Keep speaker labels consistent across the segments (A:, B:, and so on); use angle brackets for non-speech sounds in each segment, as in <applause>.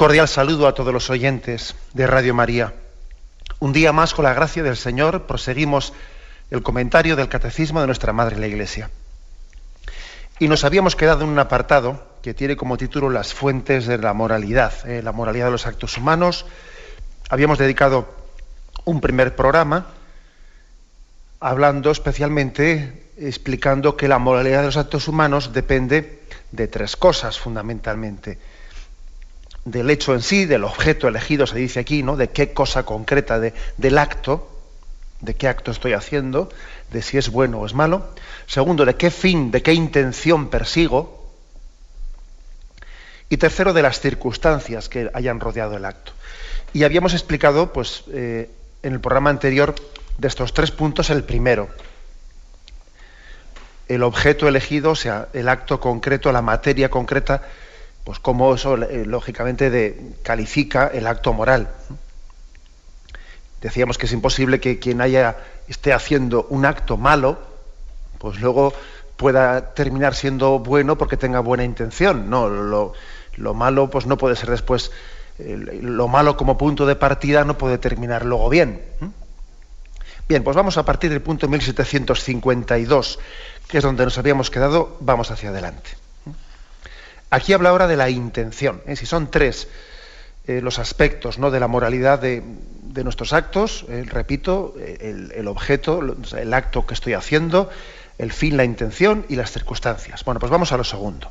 A: Cordial saludo a todos los oyentes de Radio María. Un día más, con la gracia del Señor, proseguimos el comentario del Catecismo de nuestra Madre la Iglesia. Y nos habíamos quedado en un apartado que tiene como título Las fuentes de la moralidad, eh, la moralidad de los actos humanos. Habíamos dedicado un primer programa hablando especialmente, explicando que la moralidad de los actos humanos depende de tres cosas fundamentalmente del hecho en sí, del objeto elegido, se dice aquí, ¿no? De qué cosa concreta de, del acto, de qué acto estoy haciendo, de si es bueno o es malo. Segundo, de qué fin, de qué intención persigo. Y tercero, de las circunstancias que hayan rodeado el acto. Y habíamos explicado, pues, eh, en el programa anterior, de estos tres puntos, el primero. El objeto elegido, o sea, el acto concreto, la materia concreta pues cómo eso eh, lógicamente califica el acto moral. Decíamos que es imposible que quien haya esté haciendo un acto malo, pues luego pueda terminar siendo bueno porque tenga buena intención. No, lo, lo malo pues no puede ser después lo malo como punto de partida no puede terminar luego bien. Bien, pues vamos a partir del punto 1752, que es donde nos habíamos quedado, vamos hacia adelante. Aquí habla ahora de la intención. ¿eh? Si son tres eh, los aspectos ¿no? de la moralidad de, nuestros actos, eh, repito, el, objeto, el acto que estoy haciendo, el fin, la intención y las circunstancias. Bueno, pues vamos a lo segundo.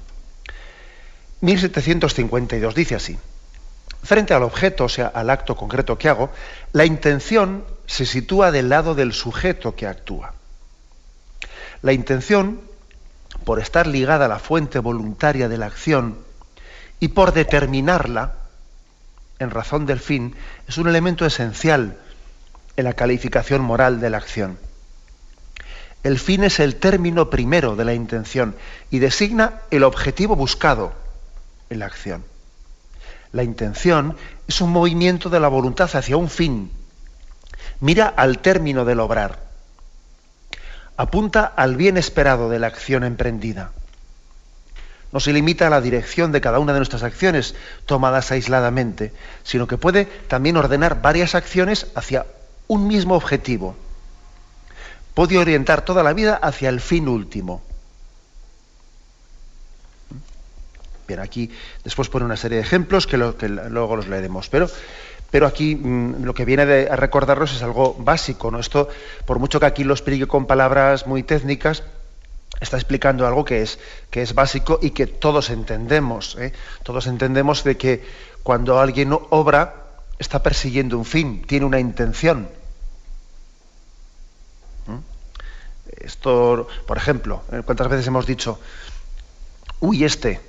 A: 1752 dice así. Frente al objeto, o sea, al acto concreto que hago, la intención se sitúa del lado del sujeto que actúa. La intención por estar ligada a la fuente voluntaria de la acción y por determinarla, en razón del fin, es un elemento esencial en la calificación moral de la acción. El fin es el término primero de la intención y designa el objetivo buscado en la acción. La intención es un movimiento de la voluntad hacia un fin. Mira al término del obrar apunta al bien esperado de la acción emprendida. No se limita a la dirección de cada una de nuestras acciones tomadas aisladamente, sino que puede también ordenar varias acciones hacia un mismo objetivo. Puede orientar toda la vida hacia el fin último. Bien, aquí después pone una serie de ejemplos que, que luego los leeremos, pero pero aquí mm, lo que viene a recordarnos es algo básico. ¿no? Esto, por mucho que aquí lo explique con palabras muy técnicas, está explicando algo que es, que es básico y que todos entendemos. ¿eh? Todos entendemos de que cuando alguien obra, está persiguiendo un fin, tiene una intención. ¿Mm? Esto, por ejemplo, ¿eh? ¿cuántas veces hemos dicho, uy, este,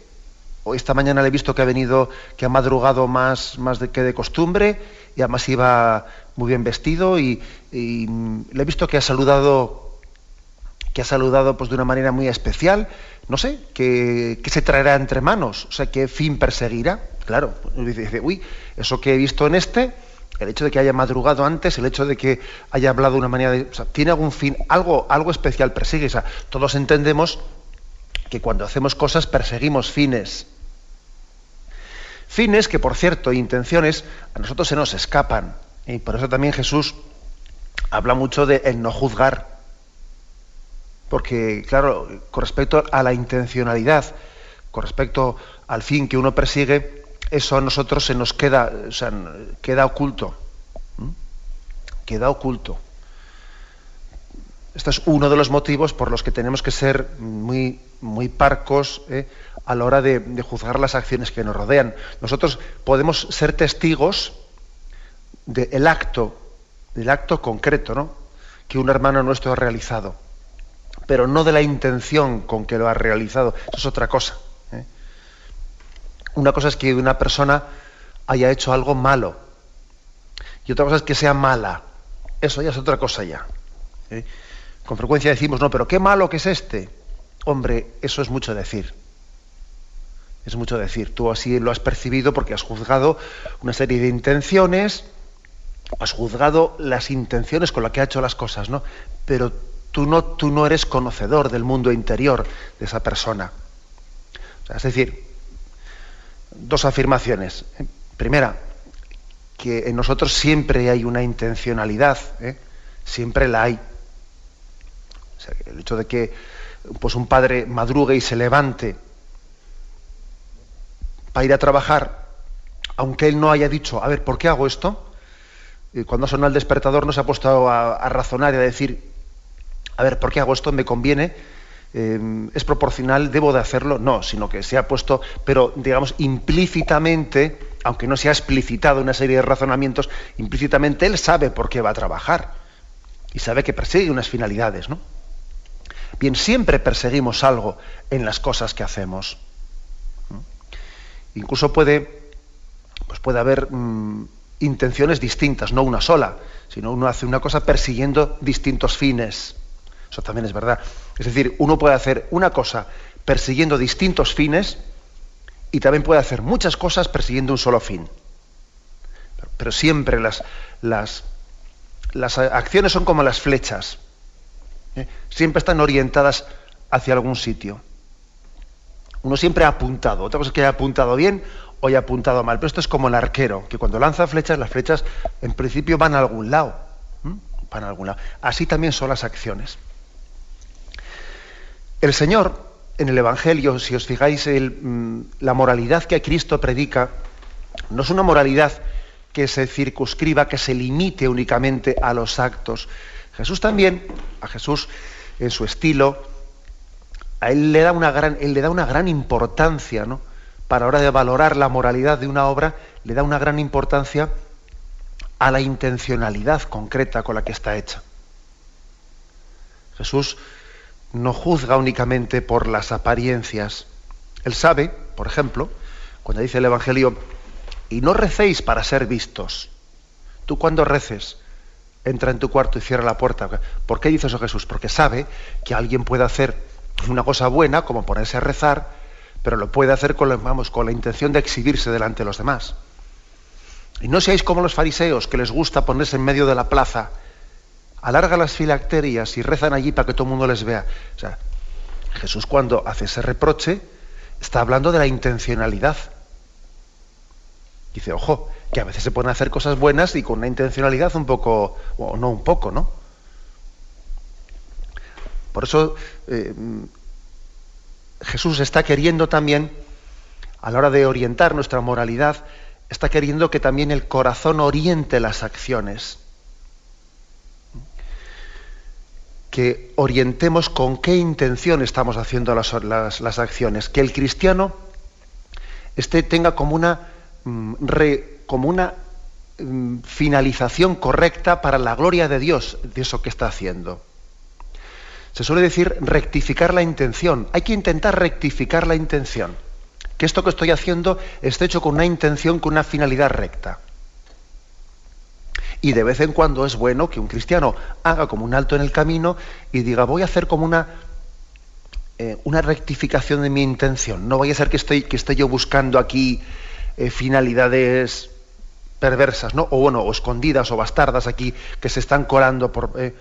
A: esta mañana le he visto que ha venido, que ha madrugado más, más que de costumbre y además iba muy bien vestido y, le he visto que ha saludado que ha saludado pues de una manera muy especial, no sé, que, se traerá entre manos, o sea, qué fin perseguirá. Claro, dice, uy, eso que he visto en este, el hecho de que haya madrugado antes, el hecho de que haya hablado de una manera de, tiene algún fin, algo, algo especial persigue. O sea, todos entendemos que cuando hacemos cosas perseguimos fines. Fines que, por cierto, intenciones a nosotros se nos escapan. Y por eso también Jesús habla mucho de el no juzgar. Porque, claro, con respecto a la intencionalidad, con respecto al fin que uno persigue, eso a nosotros se nos queda, o sea, queda oculto. Queda oculto. Este es uno de los motivos por los que tenemos que ser muy, muy parcos ¿eh? a la hora de, juzgar las acciones que nos rodean. Nosotros podemos ser testigos del acto, del acto concreto, ¿no? Que un hermano nuestro ha realizado, pero no de la intención con que lo ha realizado. Eso es otra cosa. ¿eh? Una cosa es que una persona haya hecho algo malo y otra cosa es que sea mala. Eso ya es otra cosa ya. ¿eh? Con frecuencia decimos, no, pero qué malo que es este. Hombre, eso es mucho decir. Es mucho decir. Tú así lo has percibido porque has juzgado una serie de intenciones, has juzgado las intenciones con las que ha hecho las cosas, ¿no? Pero tú no, tú no eres conocedor del mundo interior de esa persona. es decir, dos afirmaciones. Primera, que en nosotros siempre hay una intencionalidad, ¿eh? siempre la hay. El hecho de que pues un padre madrugue y se levante para ir a trabajar, aunque él no haya dicho, a ver, ¿por qué hago esto? Y cuando sonado el despertador no se ha puesto a, razonar y a decir, a ver, ¿por qué hago esto? ¿Me conviene? Eh, ¿Es proporcional? ¿Debo de hacerlo? No, sino que se ha puesto, pero digamos, implícitamente, aunque no se ha explicitado una serie de razonamientos, implícitamente él sabe por qué va a trabajar y sabe que persigue unas finalidades, ¿no? Bien, siempre perseguimos algo en las cosas que hacemos. Incluso puede, pues puede haber mm, intenciones distintas, no una sola, sino uno hace una cosa persiguiendo distintos fines. Eso también es verdad. Es decir, uno puede hacer una cosa persiguiendo distintos fines y también puede hacer muchas cosas persiguiendo un solo fin. Pero, siempre las, las, las, acciones son como las flechas. ¿Eh? Siempre están orientadas hacia algún sitio. Uno siempre ha apuntado. Otra cosa es que haya apuntado bien o haya apuntado mal. Pero esto es como el arquero, que cuando lanza flechas, las flechas en principio van a algún lado. Van a algún lado. Así también son las acciones. El Señor, en el Evangelio, si os fijáis, mm, la moralidad que Cristo predica, no es una moralidad que se circunscriba, que se limite únicamente a los actos. Jesús también, a Jesús en su estilo, a él le da una gran, él le da una gran importancia, ¿no? Para hora de valorar la moralidad de una obra, le da una gran importancia a la intencionalidad concreta con la que está hecha. Jesús no juzga únicamente por las apariencias. Él sabe, por ejemplo, cuando dice el Evangelio, y no recéis para ser vistos. Tú cuando reces, entra en tu cuarto y cierra la puerta. ¿Por qué dice eso Jesús? Porque sabe que alguien puede hacer una cosa buena, como ponerse a rezar, pero lo puede hacer con, vamos, con la intención de exhibirse delante de los demás. Y no seáis como los fariseos, que les gusta ponerse en medio de la plaza, alarga las filacterias y rezan allí para que todo el mundo les vea. Jesús cuando hace ese reproche está hablando de la intencionalidad. Dice, ojo, que a veces se pueden hacer cosas buenas y con una intencionalidad un poco, o no un poco, ¿no? Por eso eh, Jesús está queriendo también, a la hora de orientar nuestra moralidad, está queriendo que también el corazón oriente las acciones. Que orientemos con qué intención estamos haciendo las, acciones. Que el cristiano este, tenga como una, mm, como una mm, finalización correcta para la gloria de Dios de eso que está haciendo. Se suele decir rectificar la intención. Hay que intentar rectificar la intención. Que esto que estoy haciendo esté hecho con una intención, con una finalidad recta. Y de vez en cuando es bueno que un cristiano haga como un alto en el camino y diga, voy a hacer como una, eh, una rectificación de mi intención. No vaya a ser que, estoy, que esté yo buscando aquí eh, finalidades perversas, ¿no? O bueno, o escondidas o bastardas aquí que se están colando por, eh,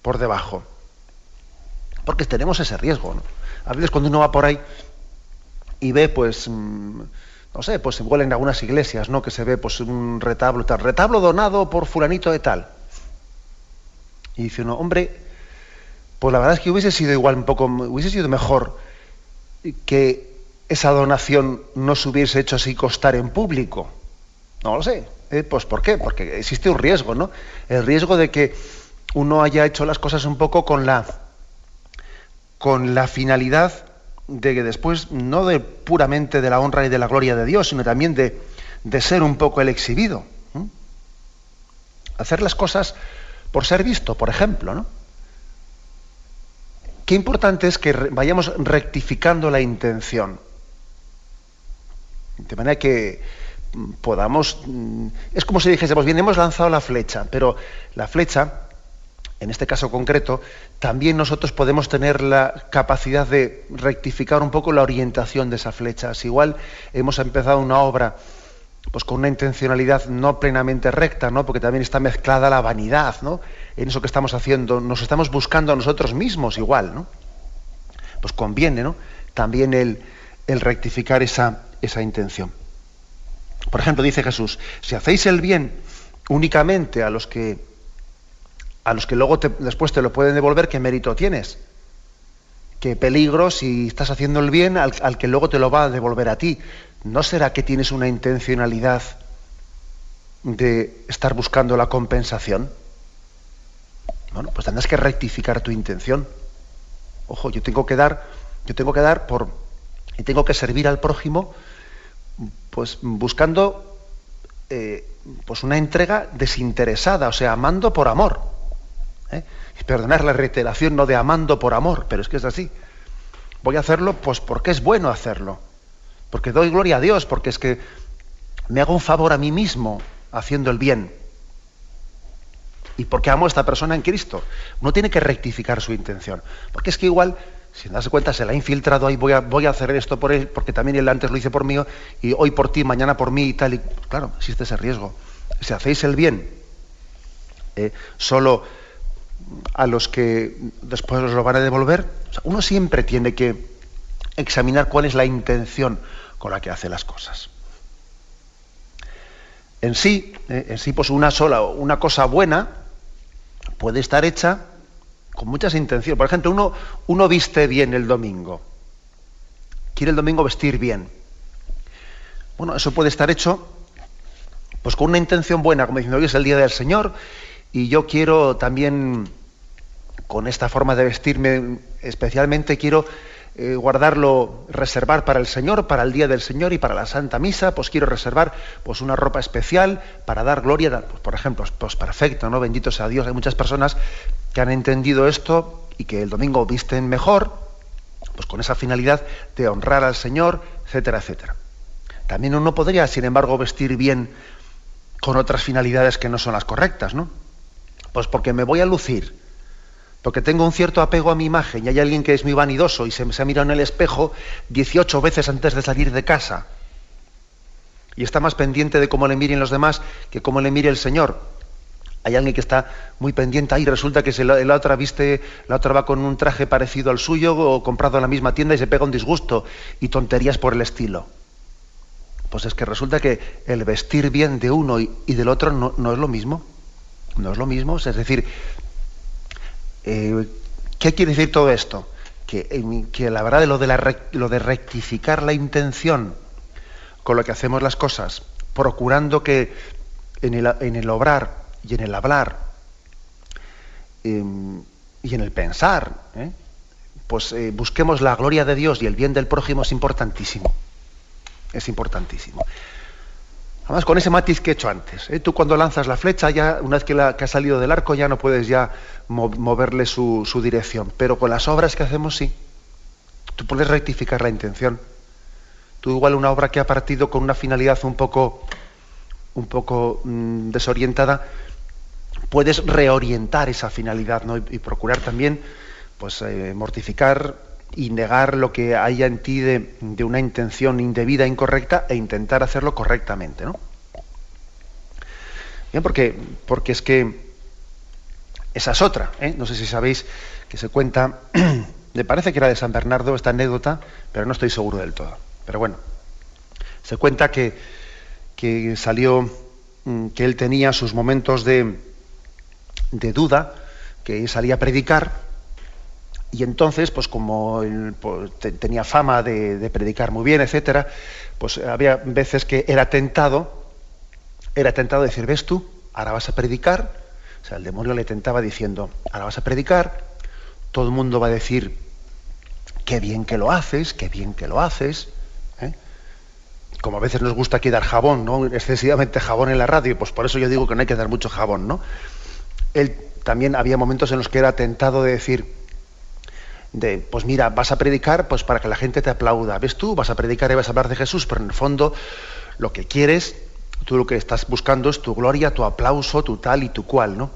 A: por debajo porque tenemos ese riesgo. ¿no? A veces cuando uno va por ahí y ve, pues, mm, no sé, pues se vuelen algunas iglesias, ¿no? Que se ve, pues, un retablo tal, retablo donado por fulanito de tal. Y dice uno, hombre, pues la verdad es que hubiese sido igual un poco, hubiese sido mejor que esa donación no se hubiese hecho así costar en público. No lo sé. ¿eh? Pues ¿por qué? Porque existe un riesgo, ¿no? El riesgo de que uno haya hecho las cosas un poco con la con la finalidad de que después, no de puramente de la honra y de la gloria de Dios, sino también de, ser un poco el exhibido. hacer las cosas por ser visto, por ejemplo, ¿no? Qué importante es que vayamos rectificando la intención. De manera que mm, podamos. Mm, es como si dijésemos, bien, hemos lanzado la flecha, pero la flecha, en este caso concreto, también nosotros podemos tener la capacidad de rectificar un poco la orientación de esa flecha. Si igual hemos empezado una obra pues con una intencionalidad no plenamente recta, ¿no? porque también está mezclada la vanidad, ¿no? en eso que estamos haciendo, nos estamos buscando a nosotros mismos igual, ¿no? Pues conviene, ¿no? También el, el rectificar esa, esa intención. Por ejemplo, dice Jesús, si hacéis el bien únicamente a los que a los que luego después te lo pueden devolver, ¿qué mérito tienes? ¿Qué peligro si estás haciendo el bien al, al que luego te lo va a devolver a ti? ¿No será que tienes una intencionalidad de estar buscando la compensación? Bueno, pues tendrás que rectificar tu intención. Ojo, yo tengo que dar, yo tengo que dar por y tengo que servir al prójimo, pues buscando eh, pues una entrega desinteresada, o sea, amando por amor. ¿eh? Y perdonar la reiteración no de amando por amor, pero es que es así. Voy a hacerlo pues porque es bueno hacerlo, porque doy gloria a Dios, porque es que me hago un favor a mí mismo haciendo el bien y porque amo a esta persona en Cristo. Uno tiene que rectificar su intención. Porque es que igual, si das cuenta, se la ha infiltrado ahí, voy a, voy a hacer esto por él, porque también él antes lo hice por mí, y hoy por ti, mañana por mí y tal. Y, claro, existe ese riesgo. Si hacéis el bien eh, solo a los que después os lo van a devolver, uno siempre tiene que examinar cuál es la intención con la que hace las cosas. En sí, eh, en sí, pues una sola, una cosa buena, puede estar hecha con muchas intenciones. Por ejemplo, uno, uno viste bien el domingo. Quiere el domingo vestir bien. Bueno, eso puede estar hecho pues con una intención buena, como diciendo, hoy es el día del Señor y yo quiero también, con esta forma de vestirme, especialmente quiero eh, guardarlo, reservar para el Señor, para el día del Señor y para la Santa Misa, pues quiero reservar pues una ropa especial para dar gloria, pues, por ejemplo, pues perfecto, ¿no? Bendito sea Dios. Hay muchas personas que han entendido esto y que el domingo visten mejor, pues con esa finalidad de honrar al Señor, etcétera, etcétera. También uno podría, sin embargo, vestir bien con otras finalidades que no son las correctas, ¿no? Pues porque me voy a lucir, porque tengo un cierto apego a mi imagen y hay alguien que es muy vanidoso y se, se ha mirado en el espejo 18 veces antes de salir de casa y está más pendiente de cómo le miren los demás que cómo le mire el Señor. Hay alguien que está muy pendiente ahí, resulta que la, la, otra viste, la otra va con un traje parecido al suyo o comprado en la misma tienda y se pega un disgusto y tonterías por el estilo. Pues es que resulta que el vestir bien de uno y, del otro no, es lo mismo. No es lo mismo. Es decir, eh, ¿Qué quiere decir todo esto? Que, la verdad de lo de, lo de rectificar la intención con lo que hacemos las cosas, procurando que en el obrar y en el hablar eh, y en el pensar, ¿eh? pues eh, busquemos la gloria de Dios y el bien del prójimo es importantísimo. Es importantísimo. Además, con ese matiz que he hecho antes. ¿eh? Tú cuando lanzas la flecha, ya una vez que, ha salido del arco, ya no puedes ya moverle su, dirección. Pero con las obras que hacemos, sí. Tú puedes rectificar la intención. Tú igual una obra que ha partido con una finalidad un poco, un poco mmm, desorientada, puedes reorientar esa finalidad y, procurar también pues, eh, mortificar y negar lo que haya en ti de, de, una intención indebida, incorrecta, e intentar hacerlo correctamente, ¿no? Bien, porque, porque es que esa es otra, ¿eh? no sé si sabéis que se cuenta, <clears throat> me parece que era de San Bernardo esta anécdota, pero no estoy seguro del todo. Pero bueno, se cuenta que, que salió, mm, que él tenía sus momentos de, de duda, que salía a predicar, y entonces, pues como pues, te, tenía fama de, de, predicar muy bien, etcétera, pues había veces que era tentado, era tentado decir, ves tú, ahora vas a predicar, o sea, el demonio le tentaba diciendo, ahora vas a predicar, todo el mundo va a decir, qué bien que lo haces, qué bien que lo haces, ¿eh? como a veces nos gusta aquí dar jabón, ¿no? excesivamente jabón en la radio, pues por eso yo digo que no hay que dar mucho jabón, ¿no? Él también había momentos en los que era tentado de decir, de, pues mira, vas a predicar pues para que la gente te aplauda. ¿Ves tú? Vas a predicar y vas a hablar de Jesús, pero en el fondo lo que quieres, tú lo que estás buscando es tu gloria, tu aplauso, tu tal y tu cual, ¿no?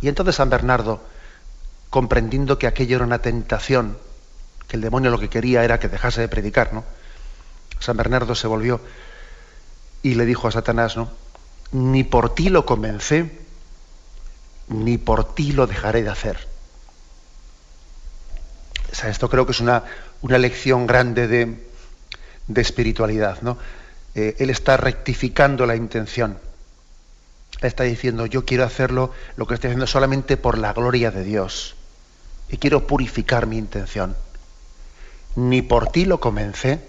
A: Y entonces San Bernardo, comprendiendo que aquello era una tentación, que el demonio lo que quería era que dejase de predicar, ¿no? San Bernardo se volvió y le dijo a Satanás, ¿no? Ni por ti lo comencé, ni por ti lo dejaré de hacer. Esto creo que es una, una lección grande de, de espiritualidad, ¿no? Eh, él está rectificando la intención. está diciendo, yo quiero hacerlo, lo que estoy haciendo solamente por la gloria de Dios. Y quiero purificar mi intención. Ni por ti lo comencé,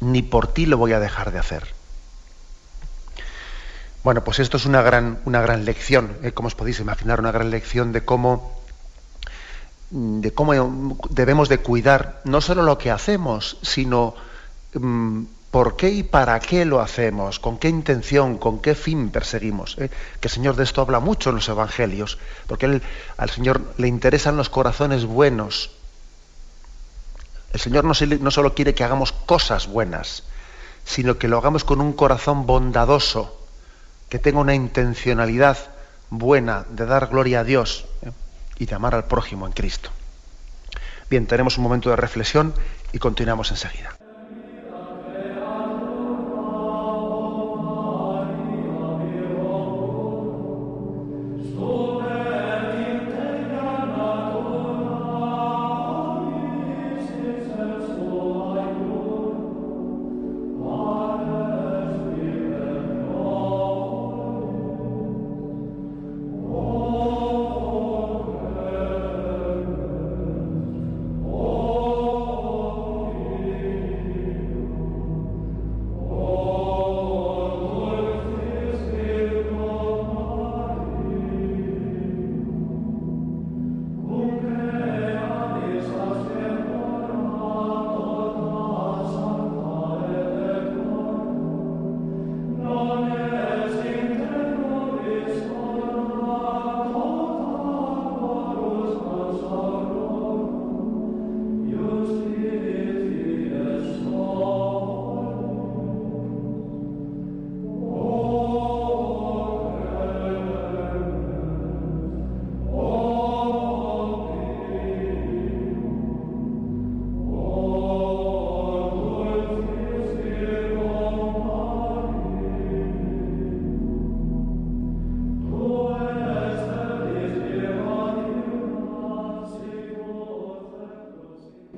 A: ni por ti lo voy a dejar de hacer. Bueno, pues esto es una gran, una gran lección, ¿eh? como os podéis imaginar, una gran lección de cómo, de cómo debemos de cuidar no solo lo que hacemos, sino mm, por qué y para qué lo hacemos, con qué intención, con qué fin perseguimos. ¿eh? Que el Señor de esto habla mucho en los Evangelios, porque él, al Señor le interesan los corazones buenos. El Señor no, no solo quiere que hagamos cosas buenas, sino que lo hagamos con un corazón bondadoso, que tenga una intencionalidad buena de dar gloria a Dios ¿eh? y de amar al prójimo en Cristo. Bien, tenemos un momento de reflexión y continuamos enseguida.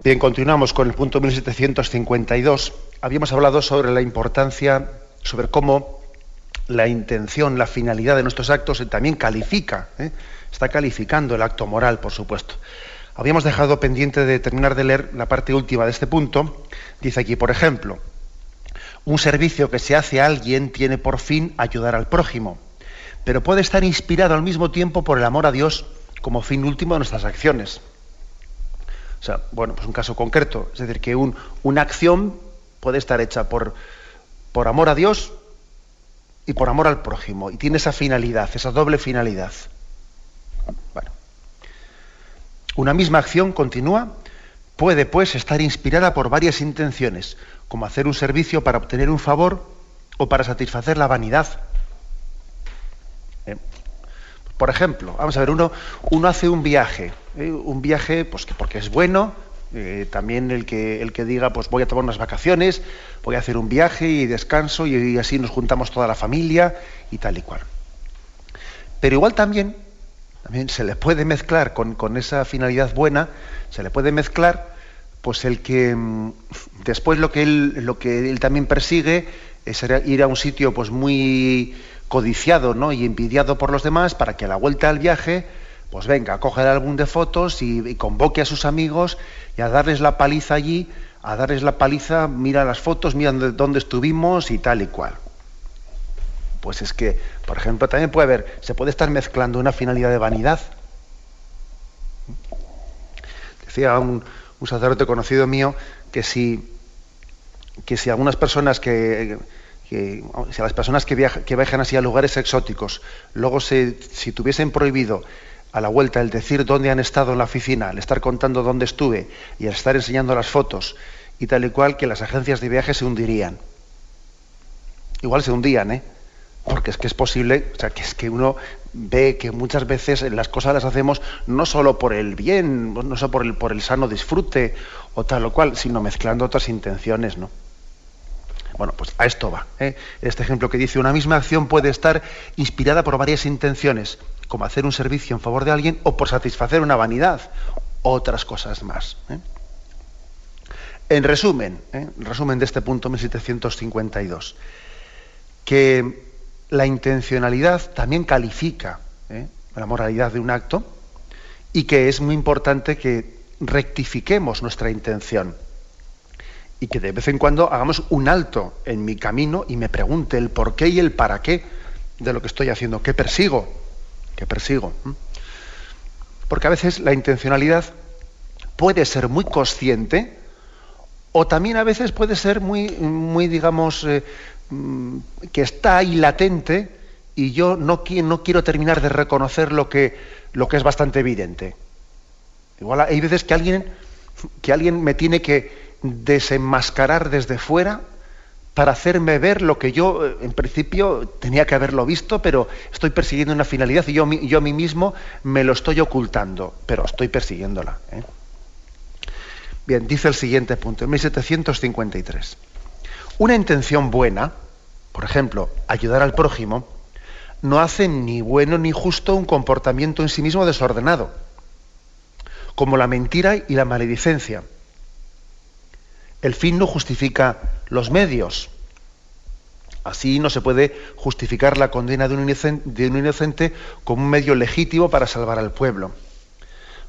A: Bien, continuamos con el punto 1752. Habíamos hablado sobre la importancia, sobre cómo la intención, la finalidad de nuestros actos también califica, ¿eh? está calificando el acto moral, por supuesto. Habíamos dejado pendiente de terminar de leer la parte última de este punto. Dice aquí, por ejemplo, un servicio que se hace a alguien tiene por fin ayudar al prójimo, pero puede estar inspirado al mismo tiempo por el amor a Dios como fin último de nuestras acciones. O sea, bueno, pues un caso concreto, es decir, que una acción puede estar hecha por, por amor a Dios y por amor al prójimo, y tiene esa finalidad, esa doble finalidad. Bueno, una misma acción continúa puede pues estar inspirada por varias intenciones, como hacer un servicio para obtener un favor o para satisfacer la vanidad. ¿Eh? Por ejemplo, vamos a ver, uno, hace un viaje, ¿eh? un viaje pues que porque es bueno, eh, también el que, el que diga, pues voy a tomar unas vacaciones, voy a hacer un viaje y descanso y, así nos juntamos toda la familia y tal y cual. Pero igual también, también se le puede mezclar con, con esa finalidad buena, se le puede mezclar pues el que mm, después lo que él, lo que él también persigue es ir a un sitio pues muy codiciado ¿no? y envidiado por los demás para que a la vuelta al viaje, pues venga, coge el álbum de fotos y, convoque a sus amigos y a darles la paliza allí, a darles la paliza, mira las fotos, mira dónde estuvimos y tal y cual. Pues es que, por ejemplo, también puede haber, se puede estar mezclando una finalidad de vanidad. Decía un, un sacerdote conocido mío que si que si algunas personas que, si a las personas que, que viajan así a lugares exóticos, luego se, si tuviesen prohibido a la vuelta el decir dónde han estado en la oficina, el estar contando dónde estuve y el estar enseñando las fotos y tal y cual, que las agencias de viaje se hundirían. Igual se hundían, ¿eh? Porque es que es posible, o sea, que es que uno ve que muchas veces las cosas las hacemos no solo por el bien, no solo por el, por el sano disfrute o tal o cual, sino mezclando otras intenciones, ¿no? Bueno, pues a esto va. ¿eh? Este ejemplo que dice, una misma acción puede estar inspirada por varias intenciones, como hacer un servicio en favor de alguien o por satisfacer una vanidad, otras cosas más. ¿eh? En resumen, ¿eh? resumen de este punto 1752, que la intencionalidad también califica la moralidad de un acto y que es muy importante que rectifiquemos nuestra intención y que de vez en cuando hagamos un alto en mi camino y me pregunte el por qué y el para qué de lo que estoy haciendo, qué persigo, qué persigo. Porque a veces la intencionalidad puede ser muy consciente o también a veces puede ser muy, muy digamos, eh, mm, que está ahí latente y yo no, no quiero terminar de reconocer lo que, lo que es bastante evidente. Igual hay veces que alguien, que alguien me tiene que, desenmascarar desde fuera para hacerme ver lo que yo eh, en principio tenía que haberlo visto, pero estoy persiguiendo una finalidad y yo, yo a mí mismo me lo estoy ocultando, pero estoy persiguiéndola. ¿eh? Bien, dice el siguiente punto, en 1753. Una intención buena, por ejemplo, ayudar al prójimo, no hace ni bueno ni justo un comportamiento en sí mismo desordenado, como la mentira y la maledicencia el fin no justifica los medios. Así no se puede justificar la condena de un, inocente, como un medio legítimo para salvar al pueblo.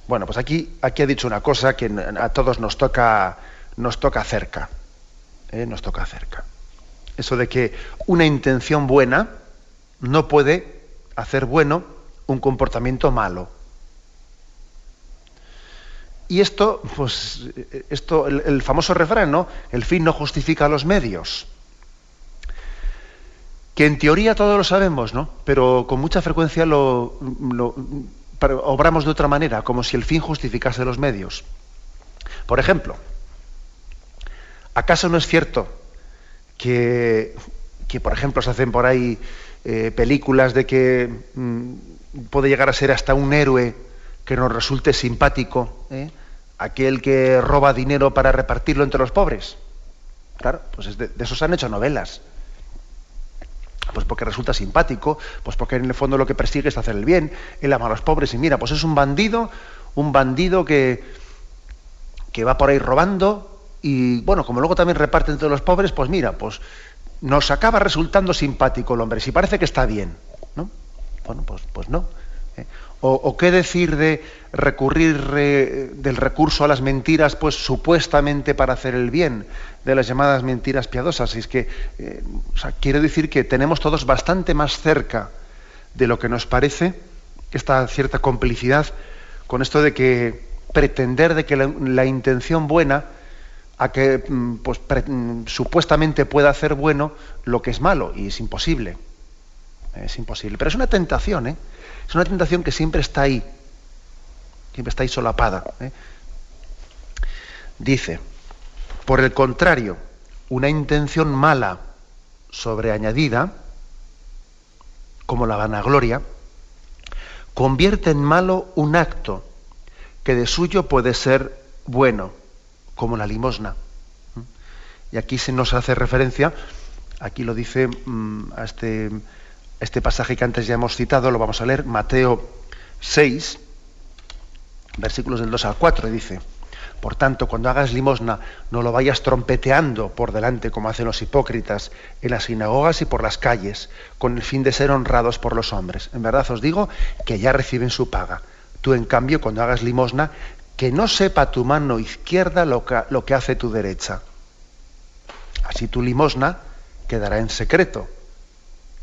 A: Bueno, pues aquí, aquí ha dicho una cosa que a todos nos toca, nos toca cerca. ¿eh? Nos toca cerca. Eso de que una intención buena no puede hacer bueno un comportamiento malo. Y esto, pues, esto, el, famoso refrán, ¿no? El fin no justifica los medios. Que en teoría todos lo sabemos, ¿no? Pero con mucha frecuencia lo, obramos de otra manera, como si el fin justificase los medios. Por ejemplo, ¿acaso no es cierto que, que por ejemplo, se hacen por ahí eh, películas de que mm, puede llegar a ser hasta un héroe que nos resulte simpático, ¿eh? aquel que roba dinero para repartirlo entre los pobres. Claro, pues de, eso se han hecho novelas. Pues porque resulta simpático, pues porque en el fondo lo que persigue es hacer el bien, él ama a los pobres y mira, pues es un bandido, un bandido que, que va por ahí robando y bueno, como luego también reparte entre los pobres, pues mira, pues nos acaba resultando simpático el hombre, si parece que está bien, ¿no? Bueno, pues, pues no. ¿Eh? O, qué decir de recurrir del recurso a las mentiras, pues supuestamente para hacer el bien, de las llamadas mentiras piadosas. Y es que, eh, quiero decir que tenemos todos bastante más cerca de lo que nos parece esta cierta complicidad con esto de que pretender de que la, intención buena a que mm, pues, mm, supuestamente pueda hacer bueno lo que es malo y es imposible. Es imposible. Pero es una tentación, ¿eh? Es una tentación que siempre está ahí, siempre está ahí solapada. ¿eh? Dice, por el contrario, una intención mala sobreañadida, como la vanagloria, convierte en malo un acto que de suyo puede ser bueno, como la limosna. Y aquí se nos hace referencia, aquí lo dice mm, a este este pasaje que antes ya hemos citado, lo vamos a leer, Mateo 6, versículos del 2 al 4, dice, por tanto, cuando hagas limosna, no lo vayas trompeteando por delante como hacen los hipócritas en las sinagogas y por las calles, con el fin de ser honrados por los hombres. En verdad os digo que ya reciben su paga. Tú, en cambio, cuando hagas limosna, que no sepa tu mano izquierda lo que, lo que hace tu derecha. Así tu limosna quedará en secreto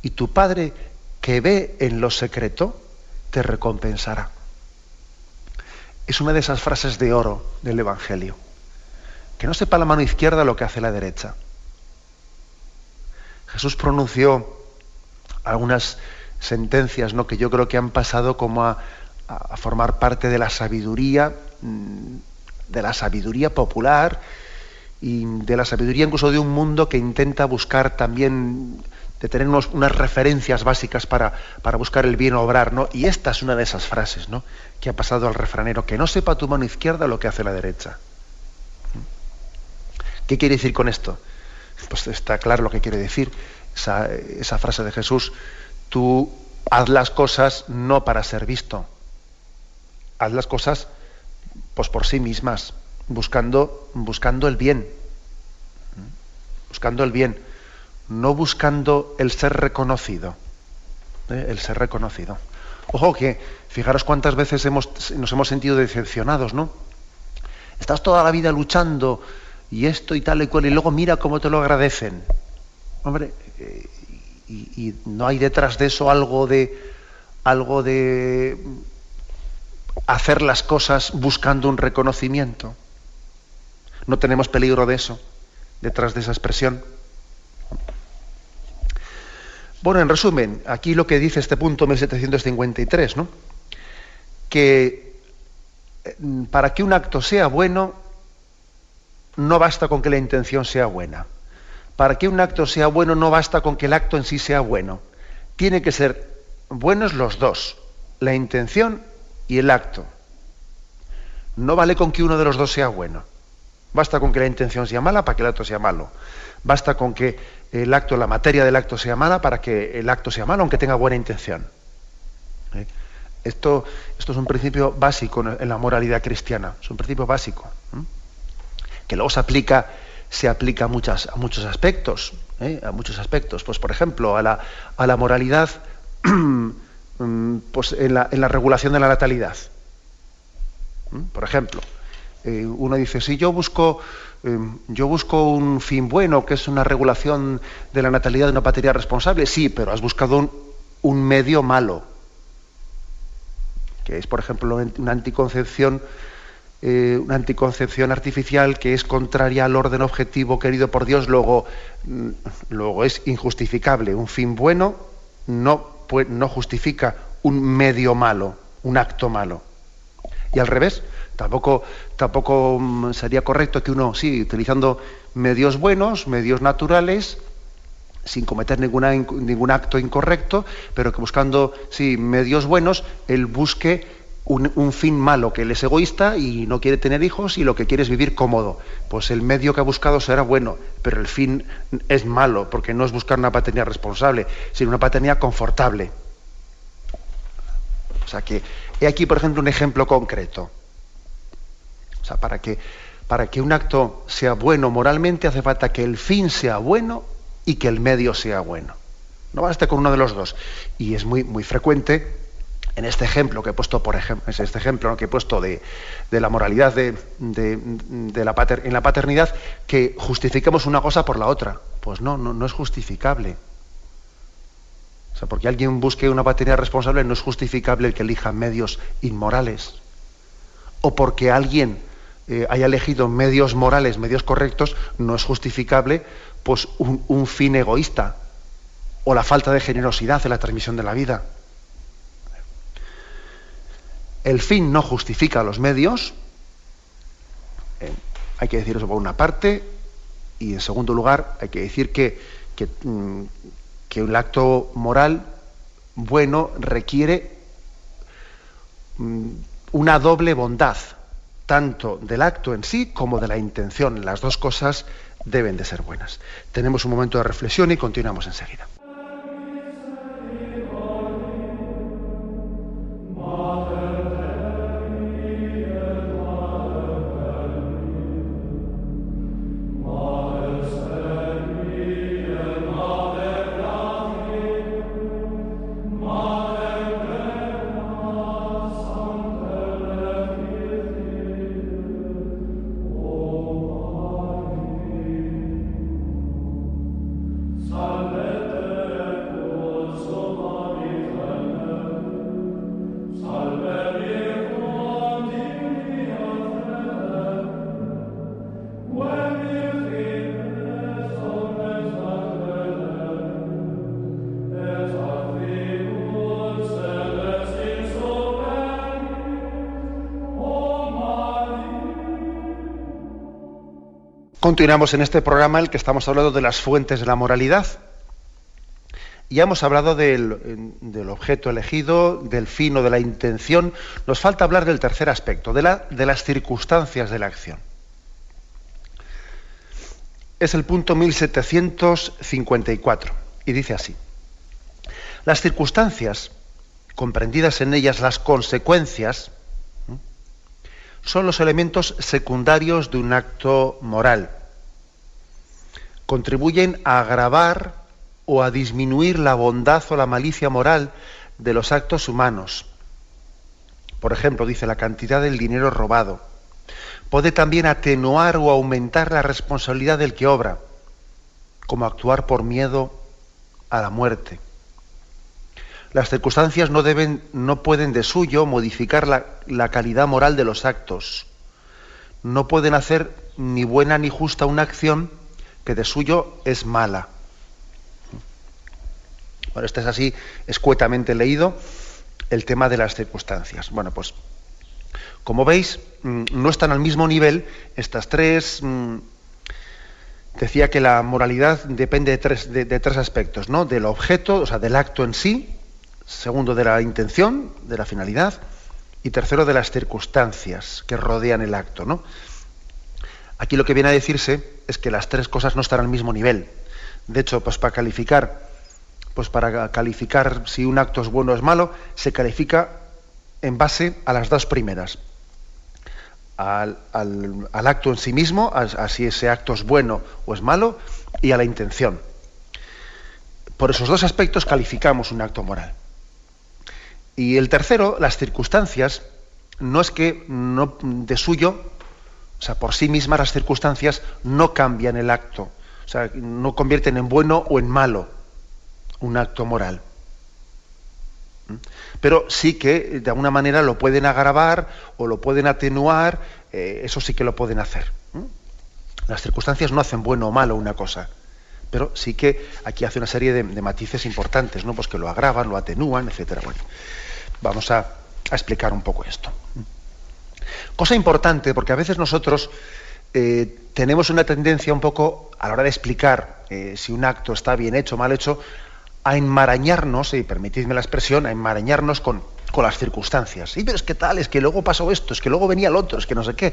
A: y tu Padre que ve en lo secreto te recompensará. Es una de esas frases de oro del Evangelio. Que no sepa la mano izquierda lo que hace la derecha. Jesús pronunció algunas sentencias ¿no? que yo creo que han pasado como a, a formar parte de la sabiduría, mm, de la sabiduría popular y de la sabiduría incluso de un mundo que intenta buscar también de tener unas referencias básicas para, para, buscar el bien obrar, ¿no? Y esta es una de esas frases, ¿no? Que ha pasado al refranero, que no sepa tu mano izquierda lo que hace la derecha. ¿Qué quiere decir con esto? Pues está claro lo que quiere decir. Esa, esa frase de Jesús, tú haz las cosas no para ser visto, haz las cosas pues por sí mismas, buscando, buscando el bien, buscando el bien, no buscando el ser reconocido, ¿eh? el ser reconocido. Ojo que, fijaros cuántas veces hemos, nos hemos sentido decepcionados, ¿no? Estás toda la vida luchando y esto y tal y cual, y luego mira cómo te lo agradecen. Hombre, eh, y, y no hay detrás de eso algo de algo de hacer las cosas buscando un reconocimiento. No tenemos peligro de eso, detrás de esa expresión. Bueno, en resumen, aquí lo que dice este punto 1753, ¿no? que eh, para que un acto sea bueno, no basta con que la intención sea buena. Para que un acto sea bueno, no basta con que el acto en sí sea bueno. Tiene que ser buenos los dos, la intención y el acto. No vale con que uno de los dos sea bueno. Basta con que la intención sea mala para que el acto sea malo. Basta con que el acto, la materia del acto sea mala para que el acto sea malo, aunque tenga buena intención. ¿Eh? Esto, esto, es un principio básico en la moralidad cristiana, es un principio básico, ¿eh? que luego se aplica, se aplica a, muchos aspectos, ¿eh? a muchos aspectos. Pues, por ejemplo, a la, a la moralidad <clears throat> Mm, pues en, la, en, la, regulación de la natalidad. ¿Mm? Por ejemplo, uno dice, si yo busco, yo busco un fin bueno, que es una regulación de la natalidad de una patria responsable, sí, pero has buscado un, un medio malo, que es, por ejemplo, una anticoncepción, eh, una anticoncepción artificial que es contraria al orden objetivo querido por Dios, luego, mm, luego es injustificable. Un fin bueno no no justifica un medio malo, un acto malo. Y al revés, tampoco, tampoco mm, sería correcto que uno, sí, utilizando medios buenos, medios naturales, sin cometer ningún acto incorrecto, pero que buscando, sí, medios buenos, él busque un, un, fin malo, que él es egoísta y no quiere tener hijos y lo que quiere es vivir cómodo. Pues el medio que ha buscado será bueno, pero el fin es malo, porque no es buscar una paternidad responsable, sino una paternidad confortable. O sea que he aquí, por ejemplo, un ejemplo concreto. O sea, para que, para que un acto sea bueno moralmente hace falta que el fin sea bueno y que el medio sea bueno. No basta con uno de los dos. Y es muy, muy frecuente en este ejemplo que he puesto, por ejemplo, este ejemplo que he puesto de, la moralidad de, la en la paternidad, que justifiquemos una cosa por la otra. Pues no, no, no es justificable. O sea, porque alguien busque una paternidad responsable no es justificable el que elija medios inmorales. O porque alguien eh, haya elegido medios morales, medios correctos, no es justificable pues un, fin egoísta o la falta de generosidad en la transmisión de la vida. El fin no justifica los medios, eh, hay que decir eso por una parte, y en segundo lugar hay que decir que, que, mm, un acto moral bueno requiere mm, una doble bondad, tanto del acto en sí como de la intención. Las dos cosas deben de ser buenas. Tenemos un momento de reflexión y continuamos enseguida. Continuamos en este programa en el que estamos hablando de las fuentes de la moralidad. Ya hemos hablado del, objeto elegido, del fin o de la intención. Nos falta hablar del tercer aspecto, de, la, de las circunstancias de la acción. Es el punto 1754 y dice así. Las circunstancias, comprendidas en ellas las consecuencias, son los elementos secundarios de un acto moral. Contribuyen a agravar o a disminuir la bondad o la malicia moral de los actos humanos. Por ejemplo, dice la cantidad del dinero robado. Puede también atenuar o aumentar la responsabilidad del que obra, como actuar por miedo a la muerte las circunstancias no, deben, no pueden de suyo modificar la, calidad moral de los actos. No pueden hacer ni buena ni justa una acción que de suyo es mala. Bueno, este es así escuetamente leído el tema de las circunstancias. Bueno, pues como veis, mm, no están al mismo nivel estas tres. Mm, decía que la moralidad depende de tres, de tres aspectos, ¿no? Del objeto, o sea, del acto en sí, segundo de la intención, de la finalidad, y tercero de las circunstancias que rodean el acto. ¿no? Aquí lo que viene a decirse es que las tres cosas no están al mismo nivel. De hecho, pues para calificar, pues para calificar si un acto es bueno o es malo, se califica en base a las dos primeras. Al, acto en sí mismo, a si ese acto es bueno o es malo, y a la intención. Por esos dos aspectos calificamos un acto moral. Y el tercero, las circunstancias, no es que no, de suyo, o sea, por sí mismas las circunstancias no cambian el acto, o sea, no convierten en bueno o en malo un acto moral. ¿Mm? Pero sí que de alguna manera lo pueden agravar o lo pueden atenuar, eh, eso sí que lo pueden hacer. ¿Mm? Las circunstancias no hacen bueno o malo una cosa, pero sí que aquí hace una serie de, matices importantes, ¿no? Pues que lo agravan, lo atenúan, etcétera. Bueno. Vamos a, explicar un poco esto. Cosa importante, porque a veces nosotros eh, tenemos una tendencia un poco, a la hora de explicar eh, si un acto está bien hecho o mal hecho, a enmarañarnos, y permitidme la expresión, a enmarañarnos con, las circunstancias. Sí, pero es que tal, es que luego pasó esto, es que luego venía el otro, es que no sé qué.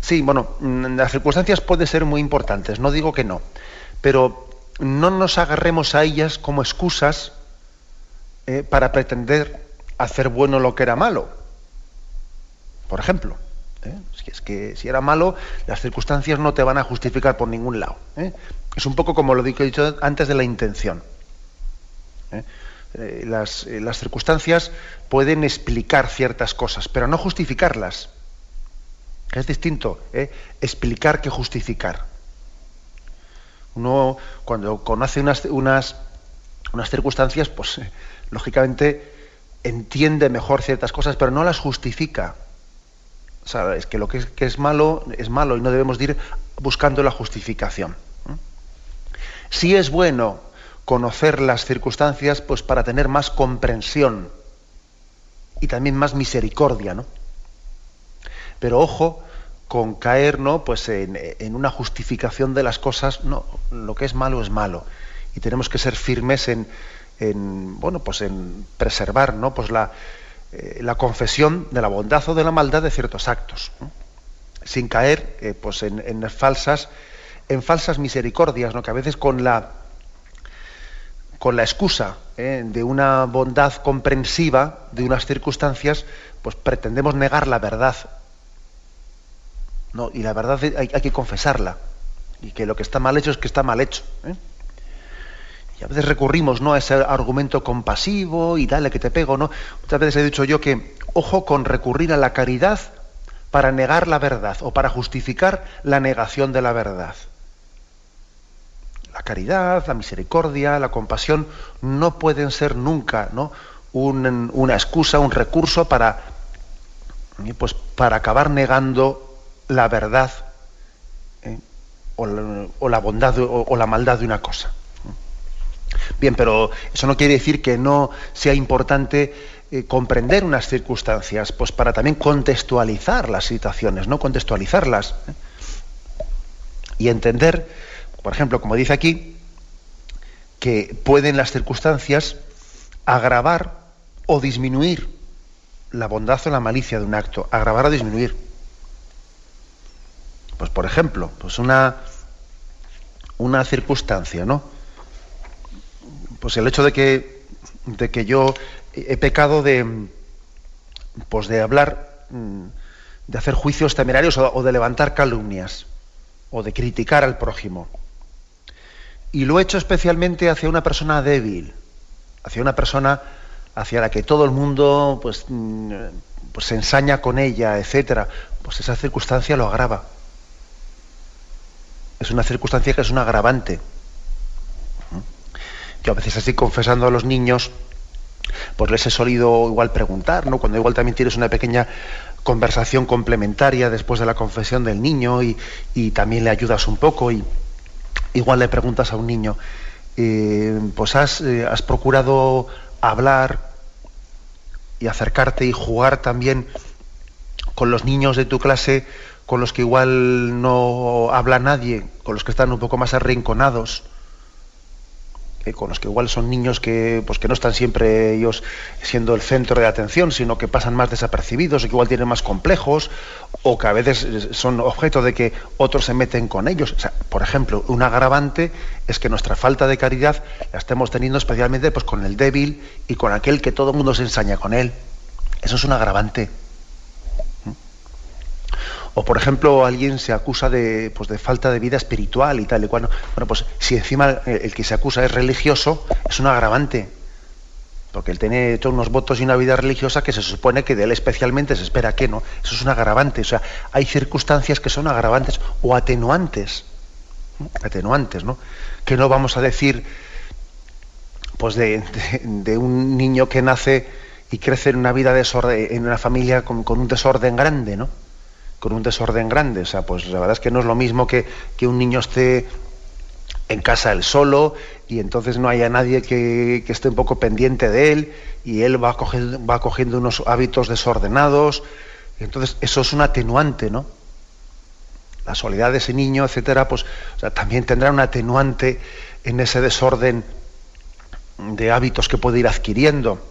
A: Sí, bueno, mm, las circunstancias pueden ser muy importantes, no digo que no, pero no nos agarremos a ellas como excusas eh, para pretender hacer bueno lo que era malo. Por ejemplo, ¿eh? es que si era malo, las circunstancias no te van a justificar por ningún lado. ¿eh? Es un poco como lo que he dicho antes de la intención. ¿eh? Las, las, circunstancias pueden explicar ciertas cosas, pero no justificarlas. Es distinto explicar que justificar. Uno, cuando conoce unas, unas, unas circunstancias, pues lógicamente entiende mejor ciertas cosas, pero no las justifica. O sea, es que lo que es, malo es malo y no debemos ir buscando la justificación. Si es bueno conocer las circunstancias, pues para tener más comprensión y también más misericordia, ¿no? Pero ojo con caer, ¿no? Pues en, en una justificación de las cosas, no, lo que es malo es malo y tenemos que ser firmes en, en, bueno, pues en preservar ¿no? pues la, eh, la, confesión de la bondad o de la maldad de ciertos actos, sin caer eh, pues en, falsas, en falsas misericordias, ¿no? que a veces con la, con la excusa ¿eh? de una bondad comprensiva de unas circunstancias, pues pretendemos negar la verdad. No, y la verdad hay, hay que confesarla. Y que lo que está mal hecho es que está mal hecho. Y a veces recurrimos ¿no? a ese argumento compasivo y dale que te pego, ¿no? Muchas veces he dicho yo que ojo con recurrir a la caridad para negar la verdad o para justificar la negación de la verdad. La caridad, la misericordia, la compasión no pueden ser nunca ¿no? una excusa, un recurso para, pues, para acabar negando la verdad ¿eh? o, la, bondad o la maldad de una cosa. Bien, pero eso no quiere decir que no sea importante eh, comprender unas circunstancias, pues para también contextualizar las situaciones, ¿no? Contextualizarlas. ¿eh? y entender, por ejemplo, como dice aquí, que pueden las circunstancias agravar o disminuir la bondad o la malicia de un acto, agravar o disminuir. Pues por ejemplo, pues una, una circunstancia, ¿no? Pues el hecho de que, de que yo he pecado de, pues de hablar, mm, de hacer juicios temerarios o de levantar calumnias o de criticar al prójimo. Y lo he hecho especialmente hacia una persona débil, hacia una persona hacia la que todo el mundo pues, mm, pues se ensaña con ella, etcétera. Pues esa circunstancia lo agrava. Es una circunstancia que es un agravante. Yo a veces así confesando a los niños, pues les he solido igual preguntar, ¿no? Cuando igual también tienes una pequeña conversación complementaria después de la confesión del niño y, también le ayudas un poco y igual le preguntas a un niño, eh, pues has, eh, has procurado hablar y acercarte y jugar también con los niños de tu clase con los que igual no habla nadie, con los que están un poco más arrinconados, con los que igual son niños que, pues que no están siempre ellos siendo el centro de atención, sino que pasan más desapercibidos, o que igual tienen más complejos, o que a veces son objeto de que otros se meten con ellos. por ejemplo, un agravante es que nuestra falta de caridad la estemos teniendo especialmente pues, con el débil y con aquel que todo el mundo se ensaña con él. Eso es un agravante. O, por ejemplo, alguien se acusa de, pues, de falta de vida espiritual y tal y cual. Bueno, pues si encima el que se acusa es religioso, es un agravante. Porque él tiene hecho unos votos y una vida religiosa que se supone que de él especialmente se espera que no. Eso es un agravante. O sea, hay circunstancias que son agravantes o atenuantes. Atenuantes, ¿no? Que no vamos a decir, pues de, un niño que nace y crece en una vida desorden, en una familia con, con un desorden grande, ¿no? Con un desorden grande. O sea, pues la verdad es que no es lo mismo que, que un niño esté en casa él solo y entonces no haya nadie que, que, esté un poco pendiente de él y él va cogiendo, va cogiendo unos hábitos desordenados. Entonces eso es un atenuante, ¿no? La soledad de ese niño, etcétera, pues también tendrá un atenuante en ese desorden de hábitos que puede ir adquiriendo.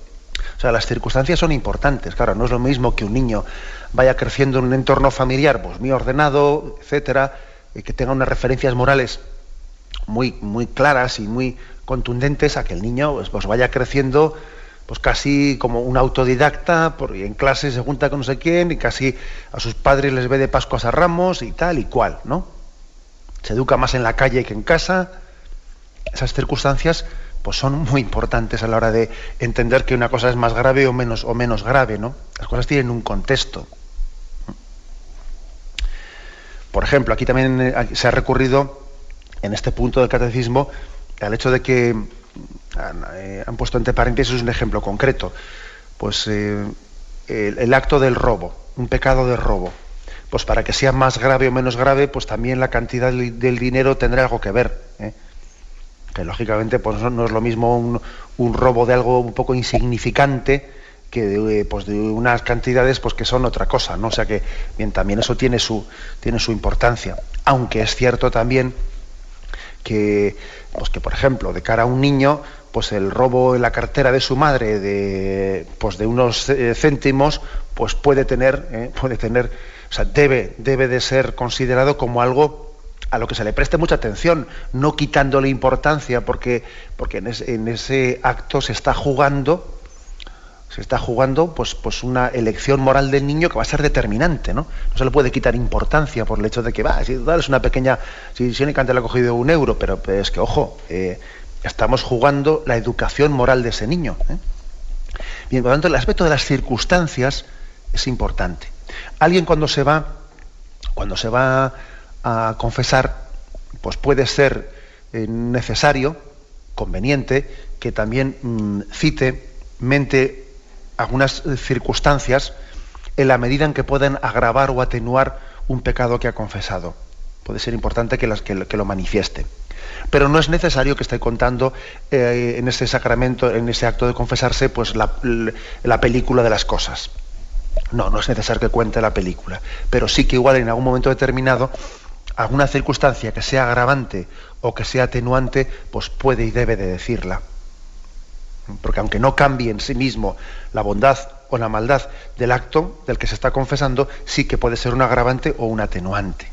A: O sea, las circunstancias son importantes. Claro, no es lo mismo que un niño vaya creciendo en un entorno familiar pues muy ordenado, etcétera, y que tenga unas referencias morales muy, muy claras y muy contundentes a que el niño pues, pues vaya creciendo pues casi como un autodidacta, porque en clase se junta con no sé quién y casi a sus padres les ve de Pascuas a Ramos y tal y cual, ¿no? Se educa más en la calle que en casa. Esas circunstancias pues son muy importantes a la hora de entender que una cosa es más grave o menos o menos grave, ¿no? Las cosas tienen un contexto. Por ejemplo, aquí también eh, se ha recurrido en este punto del catecismo al hecho de que eh, han puesto entre paréntesis un ejemplo concreto, pues eh, el, acto del robo, un pecado de robo. Pues para que sea más grave o menos grave, pues también la cantidad del dinero tendrá algo que ver. Que lógicamente pues no es lo mismo un, robo de algo un poco insignificante que de, pues de unas cantidades pues que son otra cosa, ¿no? O sea que bien, también eso tiene su, tiene su importancia. Aunque es cierto también que, pues que, por ejemplo, de cara a un niño, pues el robo en la cartera de su madre de, pues de unos eh, céntimos, pues puede tener, eh, puede tener, o sea, debe, debe de ser considerado como algo a lo que se le preste mucha atención, no quitándole importancia, porque, porque en, ese acto se está jugando se está jugando pues, pues una elección moral del niño que va a ser determinante, ¿no? No se le puede quitar importancia por el hecho de que va, si es una pequeña, si, si únicamente le ha cogido un euro, pero es que, ojo, eh, estamos jugando la educación moral de ese niño. ¿eh? Bien, por lo tanto, el aspecto de las circunstancias es importante. Alguien cuando se va, cuando se va a confesar, pues puede ser eh, necesario, conveniente, que también mm, cite mente algunas circunstancias en la medida en que pueden agravar o atenuar un pecado que ha confesado. Puede ser importante que, las, que, lo manifieste. Pero no es necesario que esté contando eh, en ese sacramento, en ese acto de confesarse, pues la, la, película de las cosas. No, no es necesario que cuente la película. Pero sí que igual en algún momento determinado alguna circunstancia que sea agravante o que sea atenuante, pues puede y debe de decirla. Porque aunque no cambie en sí mismo la bondad o la maldad del acto del que se está confesando, sí que puede ser un agravante o un atenuante.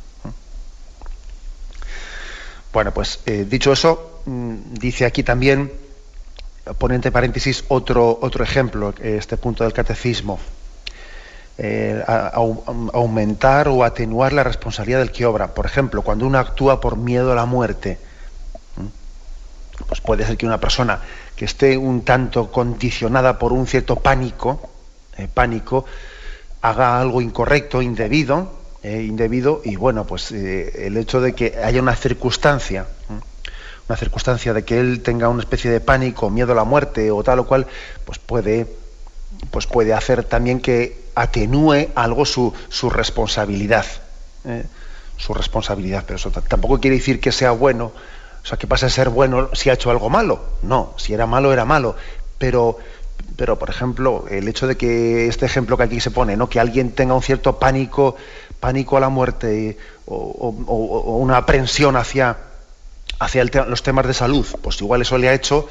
A: Bueno, pues eh, dicho eso, mm, dice aquí también, pone entre paréntesis otro, otro ejemplo, este punto del catecismo. Eh, aumentar o atenuar la responsabilidad del que obra. Por ejemplo, cuando uno actúa por miedo a la muerte, pues puede ser que una persona que esté un tanto condicionada por un cierto pánico, eh, pánico, haga algo incorrecto, indebido, eh, indebido, y bueno, pues el hecho de que haya una circunstancia, una circunstancia de que él tenga una especie de pánico, miedo a la muerte o tal o cual, pues puede, pues puede hacer también que atenúe algo su, su responsabilidad. ¿eh? Su responsabilidad, pero eso tampoco quiere decir que sea bueno, o sea, que pase a ser bueno si ha hecho algo malo. No, si era malo, era malo. Pero, pero por ejemplo, el hecho de que este ejemplo que aquí se pone, ¿no? que alguien tenga un cierto pánico, pánico a la muerte o, una aprensión hacia, hacia los temas de salud, pues igual eso le ha hecho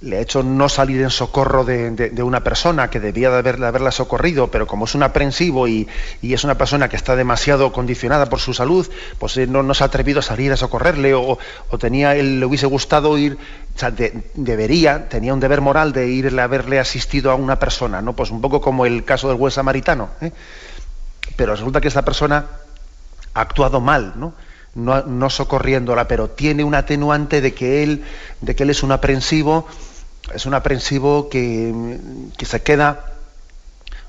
A: le ha hecho no salir en socorro de, una persona que debía de, haberla socorrido, pero como es un aprensivo y, es una persona que está demasiado condicionada por su salud, pues no, se ha atrevido a salir a socorrerle o, tenía, él le hubiese gustado ir, o sea, debería, tenía un deber moral de irle a haberle asistido a una persona, ¿no? Pues un poco como el caso del buen samaritano. ¿eh? Pero resulta que esta persona ha actuado mal, ¿no? No, no, socorriéndola, pero tiene un atenuante de que él, de que él es un aprensivo es un aprensivo que, se queda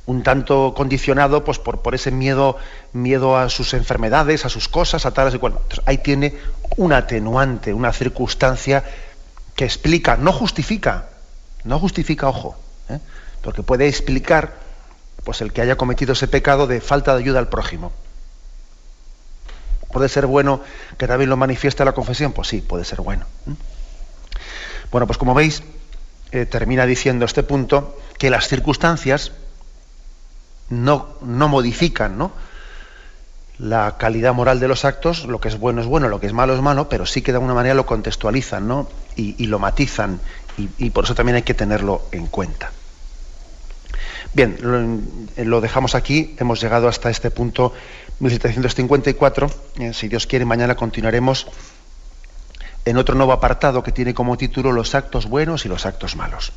A: un tanto condicionado pues, por, ese miedo, miedo a sus enfermedades, a sus cosas, a tales y cual. ahí tiene un atenuante, una circunstancia que explica, no justifica, no justifica, ojo, ¿eh? porque puede explicar pues, el que haya cometido ese pecado de falta de ayuda al prójimo. ¿Puede ser bueno que también lo manifieste la confesión? Pues sí, puede ser bueno. ¿eh? Bueno, pues como veis, eh, termina diciendo este punto que las circunstancias no, no modifican ¿no? la calidad moral de los actos, lo que es bueno es bueno, lo que es malo es malo, pero sí que de alguna manera lo contextualizan ¿no? y, lo matizan y, por eso también hay que tenerlo en cuenta. Bien, lo, lo dejamos aquí, hemos llegado hasta este punto 1754, eh, si Dios quiere mañana continuaremos en otro nuevo apartado que tiene como título Los actos buenos y los actos malos.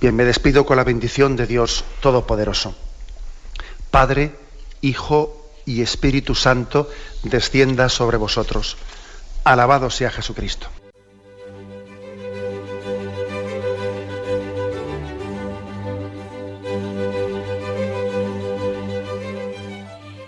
A: Bien, me despido con la bendición de Dios Todopoderoso. Padre, Hijo y Espíritu Santo, descienda sobre vosotros. Alabado sea Jesucristo.